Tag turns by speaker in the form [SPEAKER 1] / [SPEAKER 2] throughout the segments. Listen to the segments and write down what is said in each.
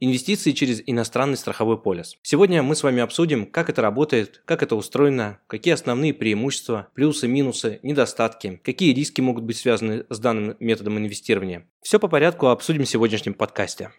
[SPEAKER 1] Инвестиции через иностранный страховой полис. Сегодня мы с вами обсудим, как это работает, как это устроено, какие основные преимущества, плюсы, минусы, недостатки, какие риски могут быть связаны с данным методом инвестирования. Все по порядку обсудим в сегодняшнем подкасте.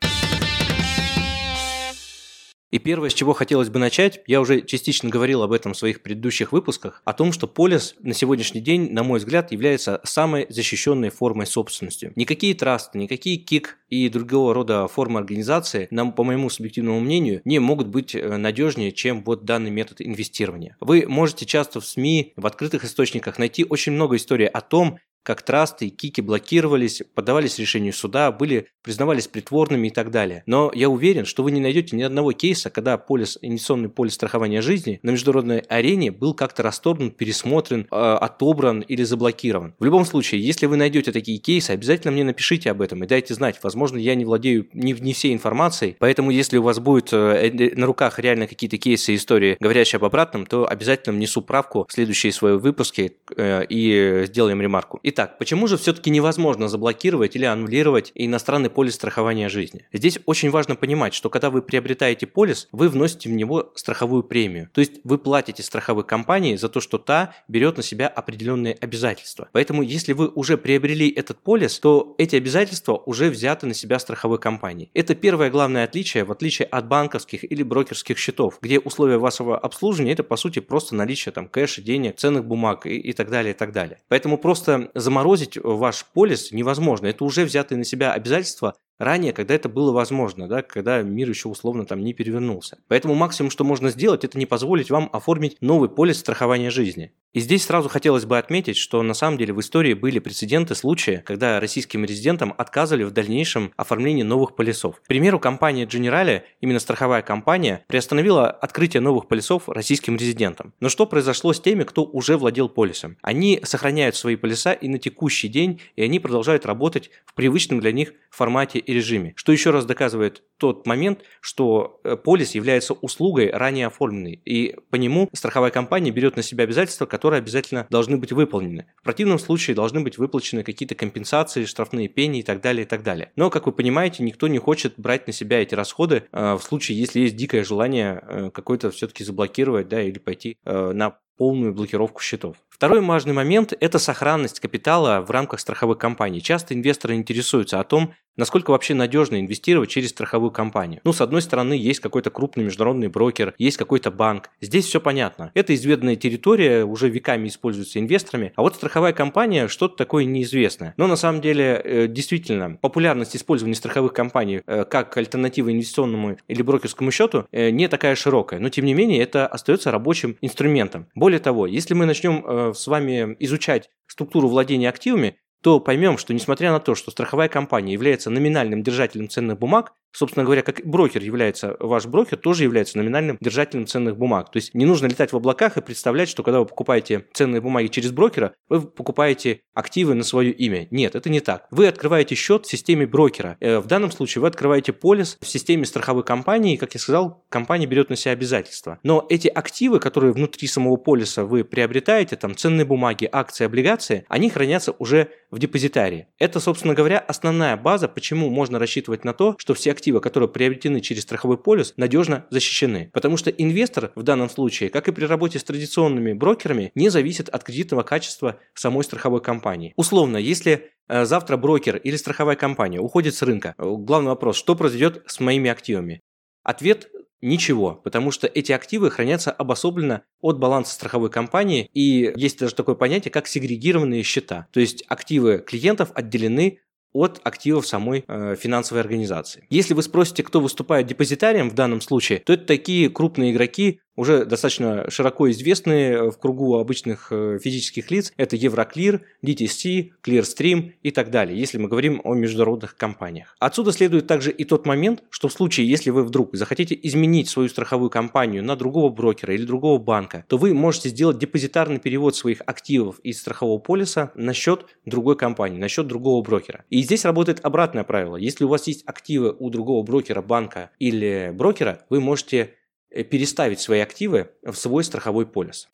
[SPEAKER 1] И первое, с чего хотелось бы начать, я уже частично говорил об этом в своих предыдущих выпусках, о том, что полис на сегодняшний день, на мой взгляд, является самой защищенной формой собственности. Никакие трасты, никакие КИК и другого рода формы организации, нам, по моему субъективному мнению, не могут быть э, надежнее, чем вот данный метод инвестирования. Вы можете часто в СМИ, в открытых источниках найти очень много историй о том, как трасты и кики блокировались, подавались решению суда, были, признавались притворными и так далее. Но я уверен, что вы не найдете ни одного кейса, когда полис, инвестиционный полис страхования жизни на международной арене был как-то расторгнут, пересмотрен, э, отобран или заблокирован. В любом случае, если вы найдете такие кейсы, обязательно мне напишите об этом и дайте знать. Возможно, я не владею не, не всей информацией, поэтому если у вас будет э, э на руках реально какие-то кейсы и истории, говорящие об обратном, то обязательно внесу правку в следующие свои выпуски э, и сделаем ремарку. Итак, почему же все-таки невозможно заблокировать или аннулировать иностранный полис страхования жизни? Здесь очень важно понимать, что когда вы приобретаете полис, вы вносите в него страховую премию. То есть вы платите страховой компании за то, что та берет на себя определенные обязательства. Поэтому если вы уже приобрели этот полис, то эти обязательства уже взяты на себя страховой компанией. Это первое главное отличие, в отличие от банковских или брокерских счетов, где условия вашего обслуживания это по сути просто наличие там кэша, денег, ценных бумаг и, и так далее, и так далее. Поэтому просто заморозить ваш полис невозможно. Это уже взятые на себя обязательства ранее, когда это было возможно, да, когда мир еще условно там не перевернулся. Поэтому максимум, что можно сделать, это не позволить вам оформить новый полис страхования жизни. И здесь сразу хотелось бы отметить, что на самом деле в истории были прецеденты случая, когда российским резидентам отказывали в дальнейшем оформлении новых полисов. К примеру, компания Generali, именно страховая компания, приостановила открытие новых полисов российским резидентам. Но что произошло с теми, кто уже владел полисом? Они сохраняют свои полиса и на текущий день, и они продолжают работать в привычном для них формате и режиме. Что еще раз доказывает тот момент, что э, полис является услугой ранее оформленной, и по нему страховая компания берет на себя обязательства, которые обязательно должны быть выполнены. В противном случае должны быть выплачены какие-то компенсации, штрафные пени и так далее, и так далее. Но, как вы понимаете, никто не хочет брать на себя эти расходы э, в случае, если есть дикое желание э, какой-то все-таки заблокировать, да, или пойти на полную блокировку счетов. Второй важный момент – это сохранность капитала в рамках страховой компании. Часто инвесторы интересуются о том, насколько вообще надежно инвестировать через страховую компанию. Ну, с одной стороны, есть какой-то крупный международный брокер, есть какой-то банк. Здесь все понятно. Это изведанная территория, уже веками используется инвесторами. А вот страховая компания что-то такое неизвестное. Но на самом деле, э, действительно, популярность использования страховых компаний э, как альтернативы инвестиционному или брокерскому счету э, не такая широкая. Но, тем не менее, это остается рабочим инструментом. Более того, если мы начнем с вами изучать структуру владения активами, то поймем, что несмотря на то, что страховая компания является номинальным держателем ценных бумаг, Собственно говоря, как брокер является, ваш брокер тоже является номинальным держателем ценных бумаг. То есть не нужно летать в облаках и представлять, что когда вы покупаете ценные бумаги через брокера, вы покупаете активы на свое имя. Нет, это не так. Вы открываете счет в системе брокера. Э, в данном случае вы открываете полис в системе страховой компании, и, как я сказал, компания берет на себя обязательства. Но эти активы, которые внутри самого полиса вы приобретаете, там ценные бумаги, акции, облигации, они хранятся уже в депозитарии. Это, собственно говоря, основная база, почему можно рассчитывать на то, что все активы, которые приобретены через страховой полис, надежно защищены. Потому что инвестор в данном случае, как и при работе с традиционными брокерами, не зависит от кредитного качества самой страховой компании. Условно, если э, завтра брокер или страховая компания уходит с рынка, э, главный вопрос, что произойдет с моими активами? Ответ Ничего, потому что эти активы хранятся обособленно от баланса страховой компании, и есть даже такое понятие, как сегрегированные счета. То есть активы клиентов отделены от активов самой э, финансовой организации. Если вы спросите, кто выступает депозитарием в данном случае, то это такие крупные игроки, уже достаточно широко известные в кругу обычных э, физических лиц. Это Евроклир, DTC, Clearstream и так далее, если мы говорим о международных компаниях. Отсюда следует также и тот момент, что в случае, если вы вдруг захотите изменить свою страховую компанию на другого брокера или другого банка, то вы можете сделать депозитарный перевод своих активов из страхового полиса на счет другой компании, на счет другого брокера. И здесь работает обратное правило. Если у вас есть активы у другого брокера, банка или брокера, вы можете э, переставить свои активы в свой страховой полис.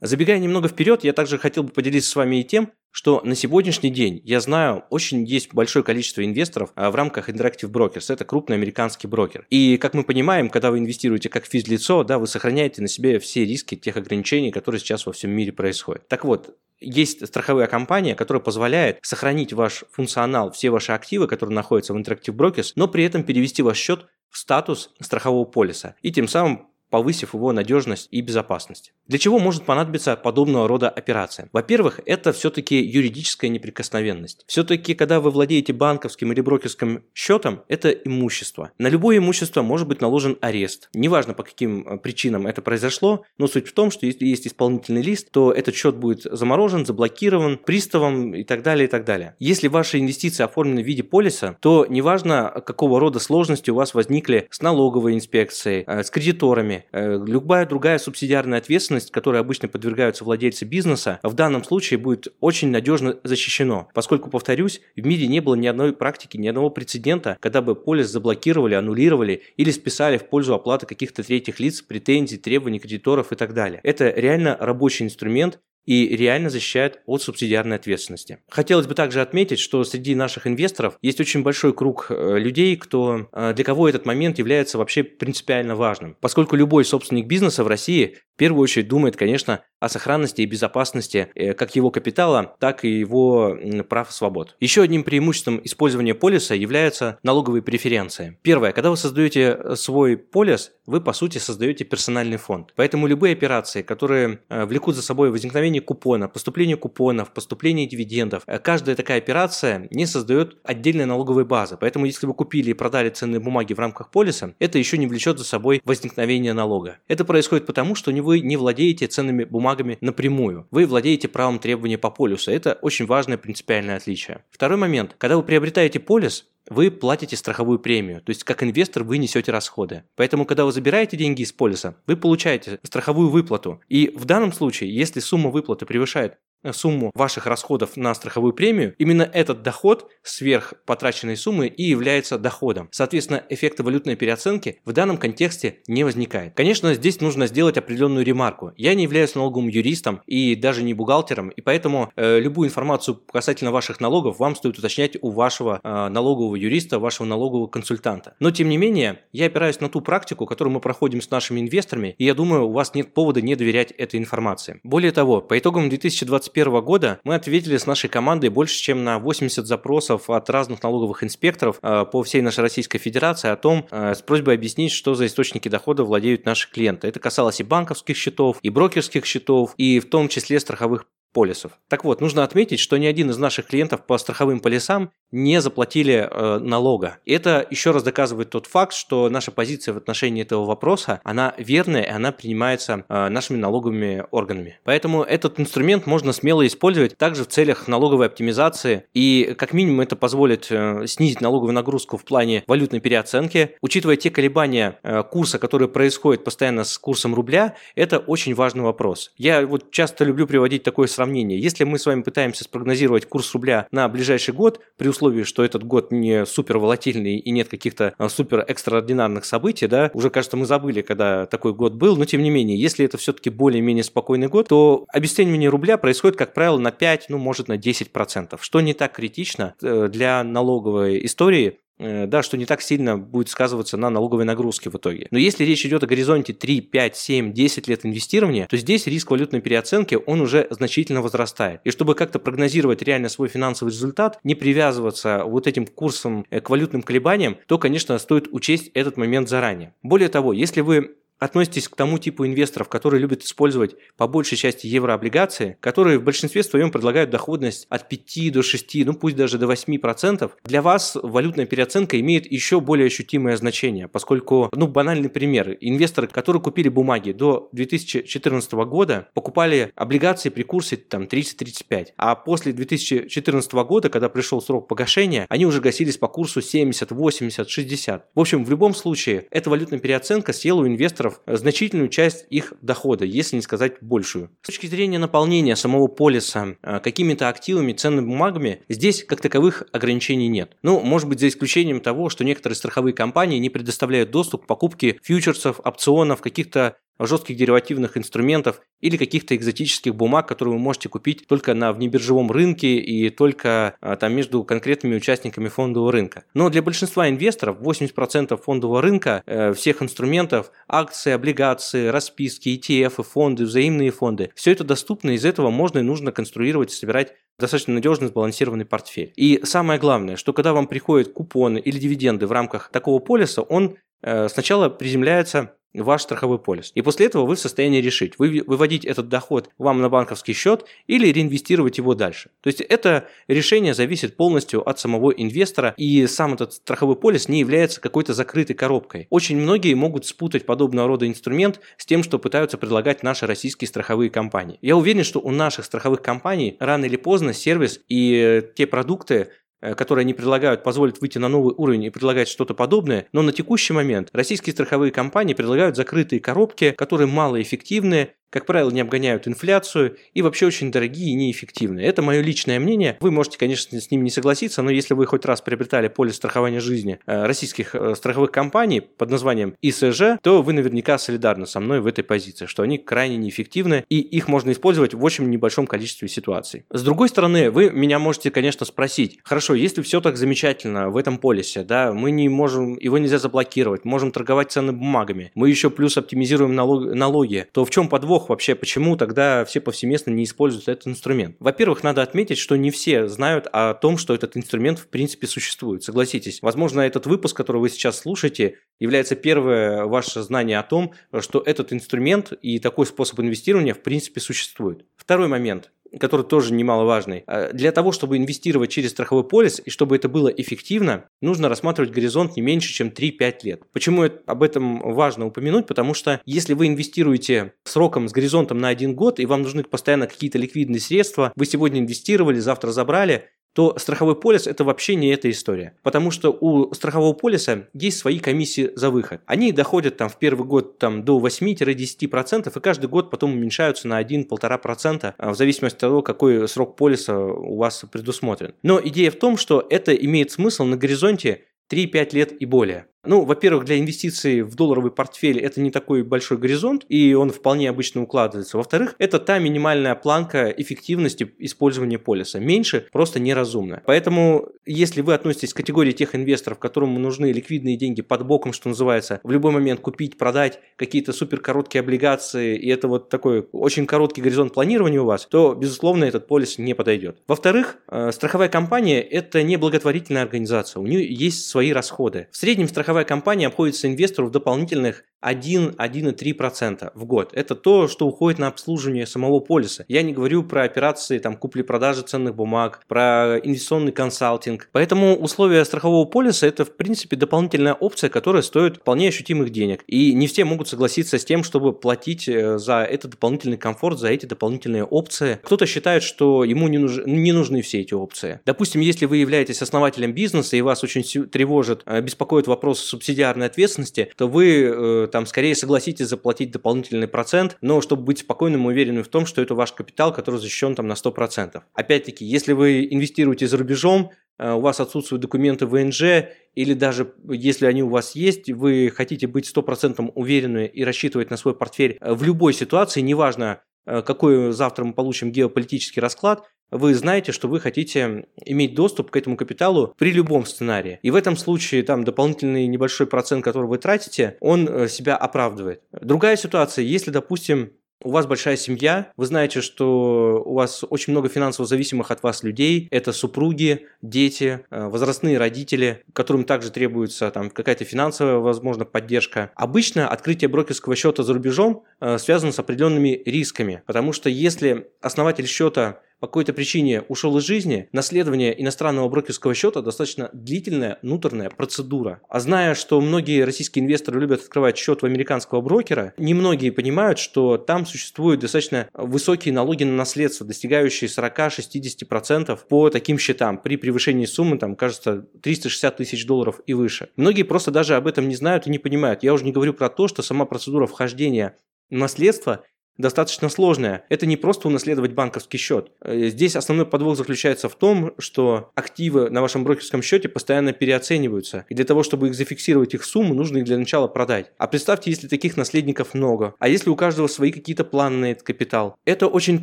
[SPEAKER 1] Забегая немного вперед, я также хотел бы поделиться с вами и тем, что на сегодняшний день, я знаю, очень есть большое количество инвесторов а, в рамках Interactive Brokers. Это крупный американский брокер. И, как мы понимаем, когда вы инвестируете как физлицо, да, вы сохраняете на себе все риски тех ограничений, которые сейчас во всем мире происходят. Так вот, есть страховая компания, которая позволяет сохранить ваш функционал, все ваши активы, которые находятся в Interactive Brokers, но при этом перевести ваш счет в статус страхового полиса и тем самым повысив его надежность и безопасность. Для чего может понадобиться подобного рода операция? Во-первых, это все-таки юридическая неприкосновенность. Все-таки, когда вы владеете банковским или брокерским счетом, это имущество. На любое имущество может быть наложен арест. Неважно, по каким э, причинам это произошло, но суть в том, что если есть исполнительный лист, то этот счет будет заморожен, заблокирован приставом и так далее, и так далее. Если ваши инвестиции оформлены в виде полиса, то неважно, какого рода сложности у вас возникли с налоговой инспекцией, э, с кредиторами, Э, любая другая субсидиарная ответственность, которой обычно подвергаются владельцы бизнеса, в данном случае будет очень надежно защищено, поскольку, повторюсь, в мире не было ни одной практики, ни одного прецедента, когда бы полис заблокировали, аннулировали или списали в пользу оплаты каких-то третьих лиц, претензий, требований кредиторов и так далее. Это реально рабочий инструмент, и реально защищает от субсидиарной ответственности. Хотелось бы также отметить, что среди наших инвесторов есть очень большой круг э, людей, кто, э, для кого этот момент является вообще принципиально важным, поскольку любой собственник бизнеса в России первую очередь думает, конечно, о сохранности и безопасности э, как его капитала, так и его прав и свобод. Еще одним преимуществом использования полиса являются налоговые преференции. Первое, когда вы создаете э, свой полис, вы по сути создаете персональный фонд. Поэтому любые операции, которые э, влекут за собой возникновение купона, поступление купонов, поступление дивидендов, каждая такая операция не создает отдельной налоговой базы. Поэтому если вы купили и продали ценные бумаги в рамках полиса, это еще не влечет за собой возникновение налога. Это происходит потому, что не вы не владеете ценными бумагами напрямую. Вы владеете правом требования по полюсу. Это очень важное принципиальное отличие. Второй момент. Когда вы приобретаете полис, вы платите страховую премию. То есть, как инвестор, вы несете расходы. Поэтому, когда вы забираете деньги из полиса, вы получаете страховую выплату. И в данном случае, если сумма выплаты превышает сумму ваших расходов на страховую премию, именно этот доход сверх потраченной суммы и является доходом. Соответственно, эффекта валютной переоценки в данном контексте не возникает. Конечно, здесь нужно сделать определенную ремарку. Я не являюсь налоговым юристом и даже не бухгалтером, и поэтому э, любую информацию касательно ваших налогов вам стоит уточнять у вашего э, налогового юриста, вашего налогового консультанта. Но тем не менее, я опираюсь на ту практику, которую мы проходим с нашими инвесторами, и я думаю, у вас нет повода не доверять этой информации. Более того, по итогам 2021 2021 года мы ответили с нашей командой больше, чем на 80 запросов от разных налоговых инспекторов э, по всей нашей Российской Федерации о том, э, с просьбой объяснить, что за источники дохода владеют наши клиенты. Это касалось и банковских счетов, и брокерских счетов, и в том числе страховых полисов. Так вот, нужно отметить, что ни один из наших клиентов по страховым полисам не заплатили э, налога. Это еще раз доказывает тот факт, что наша позиция в отношении этого вопроса, она верная и она принимается э, нашими налоговыми органами. Поэтому этот инструмент можно смело использовать также в целях налоговой оптимизации и как минимум это позволит э, снизить налоговую нагрузку в плане валютной переоценки. Учитывая те колебания э, курса, которые происходят постоянно с курсом рубля, это очень важный вопрос. Я вот часто люблю приводить такое сравнение. Если мы с вами пытаемся спрогнозировать курс рубля на ближайший год при условии условии, что этот год не супер волатильный и нет каких-то а, супер экстраординарных событий, да, уже, кажется, мы забыли, когда такой год был, но тем не менее, если это все-таки более-менее спокойный год, то обесценивание рубля происходит, как правило, на 5, ну, может, на 10%, что не так критично э, для налоговой истории, да, что не так сильно будет сказываться на налоговой нагрузке в итоге. Но если речь идет о горизонте 3, 5, 7, 10 лет инвестирования, то здесь риск валютной переоценки, он уже значительно возрастает. И чтобы как-то прогнозировать реально свой финансовый результат, не привязываться вот этим курсом э, к валютным колебаниям, то, конечно, стоит учесть этот момент заранее. Более того, если вы относитесь к тому типу инвесторов, которые любят использовать по большей части еврооблигации, которые в большинстве своем предлагают доходность от 5 до 6, ну пусть даже до 8%, для вас валютная переоценка имеет еще более ощутимое значение, поскольку, ну банальный пример, инвесторы, которые купили бумаги до 2014 года, покупали облигации при курсе там 30-35, а после 2014 года, когда пришел срок погашения, они уже гасились по курсу 70, 80, 60. В общем, в любом случае, эта валютная переоценка съела у инвесторов значительную часть их дохода, если не сказать большую. С точки зрения наполнения самого полиса э, какими-то активами, ценными бумагами, здесь как таковых ограничений нет. Ну, может быть, за исключением того, что некоторые страховые компании не предоставляют доступ к покупке фьючерсов, опционов, каких-то жестких деривативных инструментов или каких-то экзотических бумаг, которые вы можете купить только на внебиржевом рынке и только а, там между конкретными участниками фондового рынка. Но для большинства инвесторов 80% фондового рынка э, всех инструментов, акции, облигации, расписки, ETF, фонды, взаимные фонды, все это доступно, из этого можно и нужно конструировать и собирать достаточно надежный сбалансированный портфель. И самое главное, что когда вам приходят купоны или дивиденды в рамках такого полиса, он э, сначала приземляется ваш страховой полис. И после этого вы в состоянии решить, вы, выводить этот доход вам на банковский счет или реинвестировать его дальше. То есть это решение зависит полностью от самого инвестора, и сам этот страховой полис не является какой-то закрытой коробкой. Очень многие могут спутать подобного рода инструмент с тем, что пытаются предлагать наши российские страховые компании. Я уверен, что у наших страховых компаний рано или поздно сервис и те продукты, которые они предлагают, позволят выйти на новый уровень и предлагать что-то подобное, но на текущий момент российские страховые компании предлагают закрытые коробки, которые малоэффективны, как правило, не обгоняют инфляцию и вообще очень дорогие и неэффективные. Это мое личное мнение. Вы можете, конечно, с ним не согласиться, но если вы хоть раз приобретали полис страхования жизни э, российских э, страховых компаний под названием ИСЖ, то вы наверняка солидарны со мной в этой позиции, что они крайне неэффективны и их можно использовать в очень небольшом количестве ситуаций. С другой стороны, вы меня можете, конечно, спросить, хорошо, если все так замечательно в этом полисе, да, мы не можем, его нельзя заблокировать, можем торговать ценными бумагами, мы еще плюс оптимизируем налог, налоги, то в чем подвох подвох вообще, почему тогда все повсеместно не используют этот инструмент? Во-первых, надо отметить, что не все знают о том, что этот инструмент в принципе существует. Согласитесь, возможно, этот выпуск, который вы сейчас слушаете, является первое ваше знание о том, что этот инструмент и такой способ инвестирования в принципе существует. Второй момент который тоже немаловажный. А, для того, чтобы инвестировать через страховой полис и чтобы это было эффективно, нужно рассматривать горизонт не меньше, чем 3-5 лет. Почему об этом важно упомянуть? Потому что если вы инвестируете сроком с горизонтом на один год, и вам нужны постоянно какие-то ликвидные средства, вы сегодня инвестировали, завтра забрали, то страховой полис это вообще не эта история. Потому что у страхового полиса есть свои комиссии за выход. Они доходят там в первый год там, до 8-10% и каждый год потом уменьшаются на 1-1,5% а, в зависимости от того, какой срок полиса у вас предусмотрен. Но идея в том, что это имеет смысл на горизонте 3-5 лет и более. Ну, во-первых, для инвестиций в долларовый портфель это не такой большой горизонт, и он вполне обычно укладывается. Во-вторых, это та минимальная планка эффективности использования полиса. Меньше просто неразумно. Поэтому, если вы относитесь к категории тех инвесторов, которым нужны ликвидные деньги под боком, что называется, в любой момент купить, продать какие-то супер короткие облигации, и это вот такой очень короткий горизонт планирования у вас, то, безусловно, этот полис не подойдет. Во-вторых, э, страховая компания – это не благотворительная организация, у нее есть свои расходы. В среднем страховая страховая компания обходится инвестору в дополнительных 1-1,3% в год. Это то, что уходит на обслуживание самого полиса. Я не говорю про операции там, купли-продажи ценных бумаг, про инвестиционный консалтинг. Поэтому условия страхового полиса это в принципе дополнительная опция, которая стоит вполне ощутимых денег. И не все могут согласиться с тем, чтобы платить э, за этот дополнительный комфорт, за эти дополнительные опции. Кто-то считает, что ему не, нуж... не нужны все эти опции. Допустим, если вы являетесь основателем бизнеса и вас очень тревожит, э, беспокоит вопрос субсидиарной ответственности, то вы э, там скорее согласитесь заплатить дополнительный процент, но чтобы быть спокойным и уверенным в том, что это ваш капитал, который защищен там на 100%. Опять-таки, если вы инвестируете за рубежом, э, у вас отсутствуют документы ВНЖ, или даже если они у вас есть, вы хотите быть 100% уверены и рассчитывать на свой портфель э, в любой ситуации, неважно, какой завтра мы получим геополитический расклад, вы знаете, что вы хотите иметь доступ к этому капиталу при любом сценарии. И в этом случае там дополнительный небольшой процент, который вы тратите, он э, себя оправдывает. Другая ситуация, если, допустим, у вас большая семья, вы знаете, что у вас очень много финансово зависимых от вас людей, это супруги, дети, э, возрастные родители, которым также требуется там какая-то финансовая, возможно, поддержка. Обычно открытие брокерского счета за рубежом э, связано с определенными рисками, потому что если основатель счета по какой-то причине ушел из жизни, наследование иностранного брокерского счета достаточно длительная внутренняя процедура. А зная, что многие российские инвесторы любят открывать счет у американского брокера, немногие понимают, что там существуют достаточно высокие налоги на наследство, достигающие 40-60% по таким счетам при превышении суммы, там, кажется, 360 тысяч долларов и выше. Многие просто даже об этом не знают и не понимают. Я уже не говорю про то, что сама процедура вхождения наследства достаточно сложная. Это не просто унаследовать банковский счет. Э, здесь основной подвох заключается в том, что активы на вашем брокерском счете постоянно переоцениваются. И для того, чтобы их зафиксировать их сумму, нужно их для начала продать. А представьте, если таких наследников много. А если у каждого свои какие-то планы на этот капитал. Это очень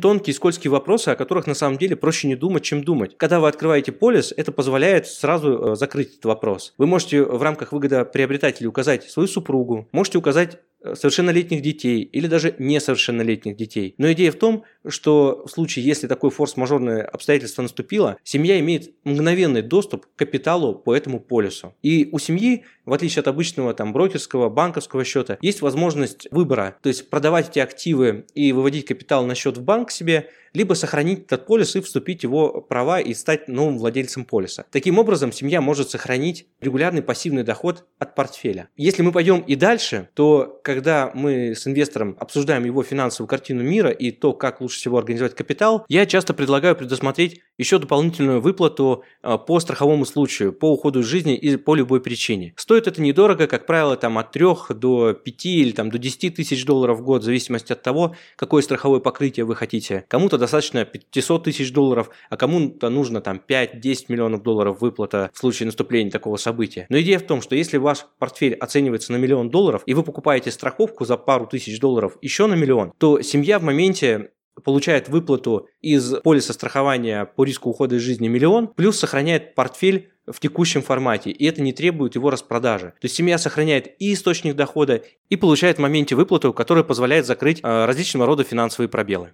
[SPEAKER 1] тонкие и скользкие вопросы, о которых на самом деле проще не думать, чем думать. Когда вы открываете полис, это позволяет сразу э, закрыть этот вопрос. Вы можете в рамках выгодоприобретателя указать свою супругу, можете указать совершеннолетних детей или даже несовершеннолетних детей. Но идея в том, что в случае, если такое форс-мажорное обстоятельство наступило, семья имеет мгновенный доступ к капиталу по этому полису. И у семьи, в отличие от обычного там, брокерского, банковского счета, есть возможность выбора, то есть продавать эти активы и выводить капитал на счет в банк себе, либо сохранить этот полис и вступить в его права и стать новым владельцем полиса. Таким образом, семья может сохранить регулярный пассивный доход от портфеля. Если мы пойдем и дальше, то когда мы с инвестором обсуждаем его финансовую картину мира и то, как лучше всего организовать капитал, я часто предлагаю предусмотреть еще дополнительную выплату а, по страховому случаю, по уходу из жизни и по любой причине. Стоит это недорого, как правило, там от 3 до 5 или там, до 10 тысяч долларов в год, в зависимости от того, какое страховое покрытие вы хотите. Кому-то достаточно 500 тысяч долларов, а кому-то нужно там 5-10 миллионов долларов выплата в случае наступления такого события. Но идея в том, что если ваш портфель оценивается на миллион долларов, и вы покупаете страховку за пару тысяч долларов еще на миллион, то семья в моменте получает выплату из полиса страхования по риску ухода из жизни миллион, плюс сохраняет портфель в текущем формате, и это не требует его распродажи. То есть семья сохраняет и источник дохода, и получает в моменте выплату, которая позволяет закрыть э, различного рода финансовые пробелы.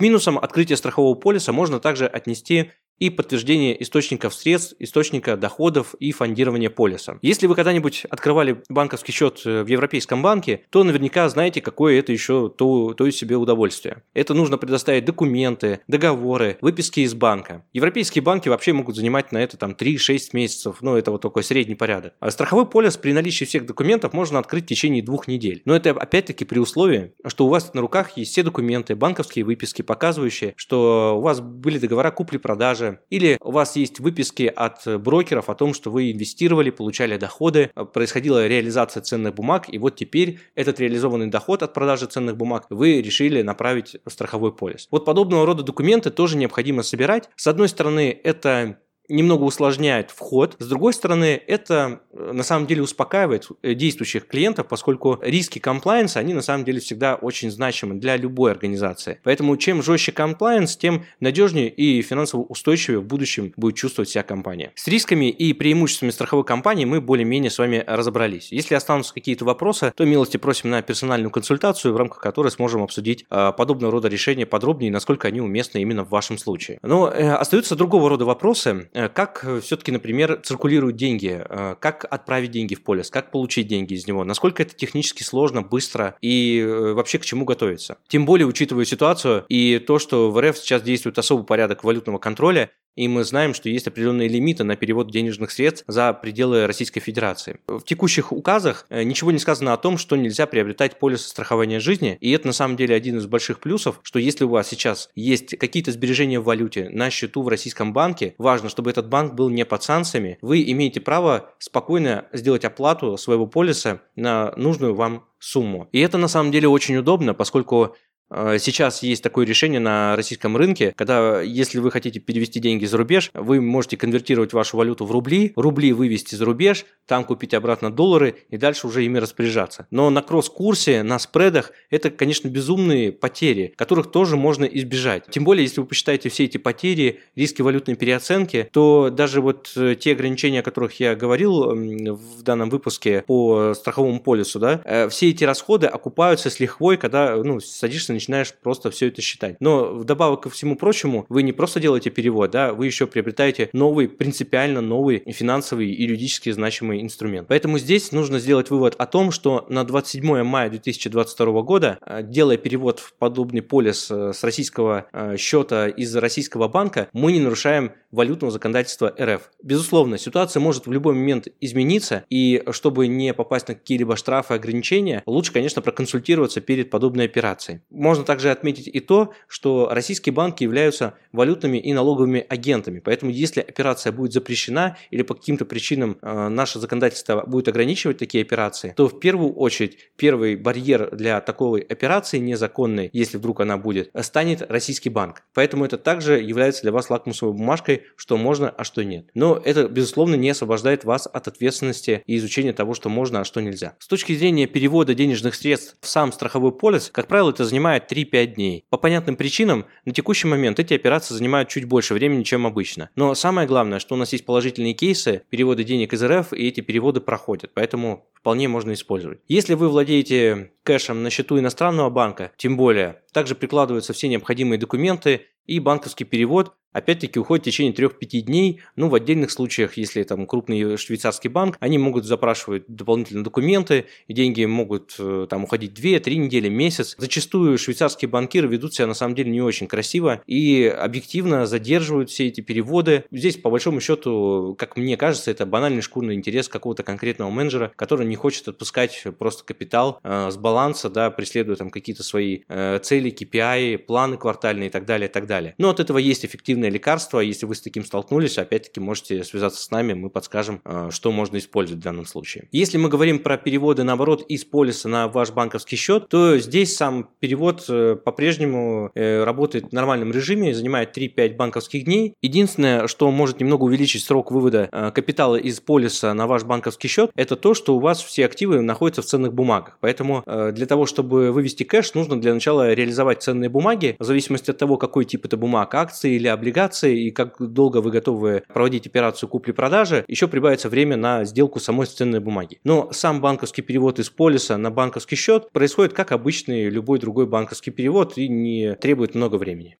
[SPEAKER 1] Минусам открытия страхового полиса можно также отнести и подтверждение источников средств, источника доходов и фондирования полиса. Если вы когда-нибудь открывали банковский счет э, в Европейском банке, то наверняка знаете, какое это еще то, то из себе удовольствие. Это нужно предоставить документы, договоры, выписки из банка. Европейские банки вообще могут занимать на это там 3-6 месяцев, ну это вот такой средний порядок. А страховой полис при наличии всех документов можно открыть в течение двух недель. Но это опять-таки при условии, что у вас на руках есть все документы, банковские выписки, показывающие, что у вас были договора купли-продажи, или у вас есть выписки от брокеров о том, что вы инвестировали, получали доходы, происходила реализация ценных бумаг, и вот теперь этот реализованный доход от продажи ценных бумаг вы решили направить в страховой полис. Вот подобного рода документы тоже необходимо собирать. С одной стороны, это немного усложняет вход. С другой стороны, это э, на самом деле успокаивает э, действующих клиентов, поскольку риски комплайенса, они на самом деле всегда очень значимы для любой организации. Поэтому чем жестче комплайенс, тем надежнее и финансово устойчивее в будущем будет чувствовать вся компания. С рисками и преимуществами страховой компании мы более-менее с вами разобрались. Если останутся какие-то вопросы, то милости просим на персональную консультацию, в рамках которой сможем обсудить э, подобного рода решения подробнее, насколько они уместны именно в вашем случае. Но остаются другого рода вопросы, как э, все-таки, например, циркулируют деньги? Э, как отправить деньги в полис? Как получить деньги из него? Насколько это технически сложно, быстро и вообще к чему готовиться? Тем более, учитывая ситуацию и то, что в РФ сейчас действует особый порядок валютного контроля, и мы знаем, что есть определенные лимиты на перевод денежных средств за пределы Российской Федерации. В текущих указах э, ничего не сказано о том, что нельзя приобретать полис страхования жизни, и это на самом деле один из больших плюсов, что если у вас сейчас есть какие-то сбережения в валюте на счету в российском банке, важно, чтобы этот банк был не под санкциями, вы имеете право спокойно сделать оплату своего полиса на нужную вам сумму. И это на самом деле очень удобно, поскольку сейчас есть такое решение на российском рынке, когда если вы хотите перевести деньги за рубеж, вы можете конвертировать вашу валюту в рубли, рубли вывести за рубеж, там купить обратно доллары и дальше уже ими распоряжаться. Но на кросс-курсе, на спредах это, конечно, безумные потери, которых тоже можно избежать. Тем более, если вы посчитаете все эти потери, риски валютной переоценки, то даже вот э, те ограничения, о которых я говорил в данном выпуске по страховому полису, да, э, все эти расходы окупаются с лихвой, когда ну, садишься начинаешь просто все это считать. Но вдобавок ко всему прочему, вы не просто делаете перевод, да, вы еще приобретаете новый, принципиально новый финансовый и юридически значимый инструмент. Поэтому здесь нужно сделать вывод о том, что на 27 мая 2022 года, э, делая перевод в подобный полис с российского счета из российского банка, мы не нарушаем валютного законодательства РФ. Безусловно, ситуация может в любой момент измениться, и чтобы не попасть на какие-либо штрафы, ограничения, лучше, конечно, проконсультироваться перед подобной операцией. Можно также отметить и то, что российские банки являются валютными и налоговыми агентами, поэтому если операция будет запрещена или по каким-то причинам э, наше законодательство будет ограничивать такие операции, то в первую очередь первый барьер для такой операции незаконной, если вдруг она будет, станет российский банк. Поэтому это также является для вас лакмусовой бумажкой, что можно, а что нет. Но это, безусловно, не освобождает вас от ответственности и изучения того, что можно, а что нельзя. С точки зрения перевода денежных средств в сам страховой полис, как правило, это занимает 3-5 дней. По понятным причинам, на текущий момент эти операции занимают чуть больше времени, чем обычно. Но самое главное, что у нас есть положительные кейсы перевода денег из РФ, и эти переводы проходят. Поэтому вполне можно использовать. Если вы владеете кэшем на счету иностранного банка, тем более, также прикладываются все необходимые документы и банковский перевод опять-таки уходит в течение 3-5 дней. Ну, в отдельных случаях, если там крупный швейцарский банк, они могут запрашивать дополнительные документы, и деньги могут э, там уходить 2-3 недели, месяц. Зачастую швейцарские банкиры ведут себя на самом деле не очень красиво и объективно задерживают все эти переводы. Здесь, по большому счету, как мне кажется, это банальный шкурный интерес какого-то конкретного менеджера, который не хочет отпускать просто капитал э, с баланса, да, преследуя там какие-то свои э, цели, KPI, планы квартальные и так далее, и так далее. Но от этого есть эффективное лекарство. Если вы с таким столкнулись, опять-таки можете связаться с нами, мы подскажем, э, что можно использовать в данном случае. Если мы говорим про переводы, наоборот, из полиса на ваш банковский счет, то здесь сам перевод э, по-прежнему э, работает в нормальном режиме, занимает 3-5 банковских дней. Единственное, что может немного увеличить срок вывода капитала из полиса на ваш банковский счет, это то, что у вас все активы находятся в ценных бумагах. Поэтому для того, чтобы вывести кэш, нужно для начала реализовать ценные бумаги, в зависимости от того, какой тип это бумаг, акции или облигации и как долго вы готовы проводить операцию купли-продажи, еще прибавится время на сделку самой ценной бумаги. Но сам банковский перевод из полиса на банковский счет происходит как обычный любой другой банковский перевод и не требует много времени.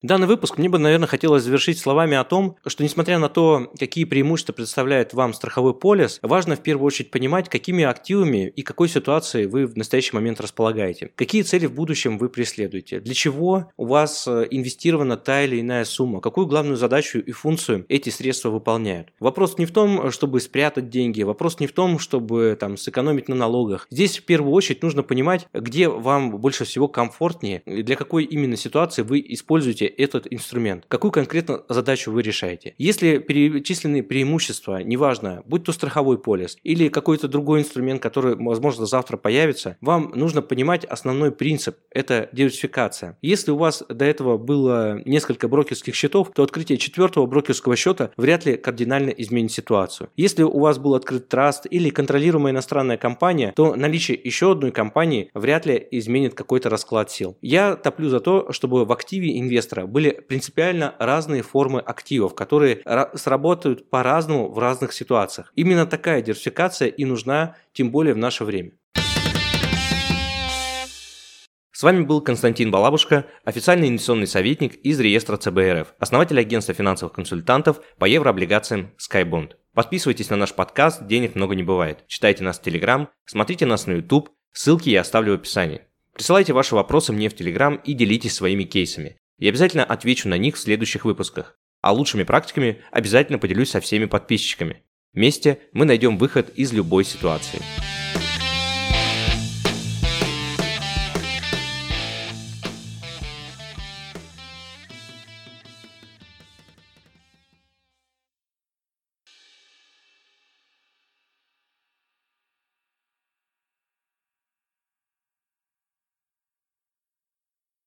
[SPEAKER 1] Данный выпуск мне бы, наверное, хотелось завершить словами о том, что несмотря на то, какие преимущества представляет вам страховой полис, важно в первую очередь понимать, какими активами и какой ситуацией вы в настоящий момент располагаете. Какие цели в будущем вы преследуете? Для чего у вас э, инвестирована та или иная сумма? Какую главную задачу и функцию эти средства выполняют? Вопрос не в том, чтобы спрятать деньги, вопрос не в том, чтобы там сэкономить на налогах. Здесь в первую очередь нужно понимать, где вам больше всего комфортнее, для какой именно ситуации вы используете этот инструмент, какую конкретно задачу вы решаете. Если перечисленные преимущества, неважно, будь то страховой полис или какой-то другой инструмент, который, возможно, завтра появится, вам нужно понимать основной принцип – это диверсификация. Если у вас до этого было несколько брокерских счетов, то открытие четвертого брокерского счета вряд ли кардинально изменит ситуацию. Если у вас был открыт траст или контролируемая иностранная компания, то наличие еще одной компании вряд ли изменит какой-то расклад сил. Я топлю за то, чтобы в активе инвестора инвестора были принципиально разные формы активов, которые сработают по-разному в разных ситуациях. Именно такая диверсификация и нужна, тем более в наше время. С вами был Константин Балабушка, официальный инвестиционный советник из реестра ЦБРФ, основатель агентства финансовых консультантов по еврооблигациям SkyBond. Подписывайтесь на наш подкаст «Денег много не бывает». Читайте нас в Телеграм, смотрите нас на YouTube, ссылки я оставлю в описании. Присылайте ваши вопросы мне в Телеграм и делитесь своими кейсами. Я обязательно отвечу на них в следующих выпусках. А лучшими практиками обязательно поделюсь со всеми подписчиками. Вместе мы найдем выход из любой ситуации.